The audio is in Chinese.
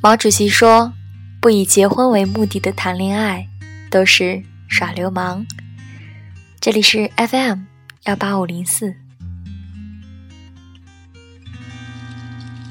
毛主席说不以结婚为目的的谈恋爱都是耍流氓。这里是 fm 幺八五零四。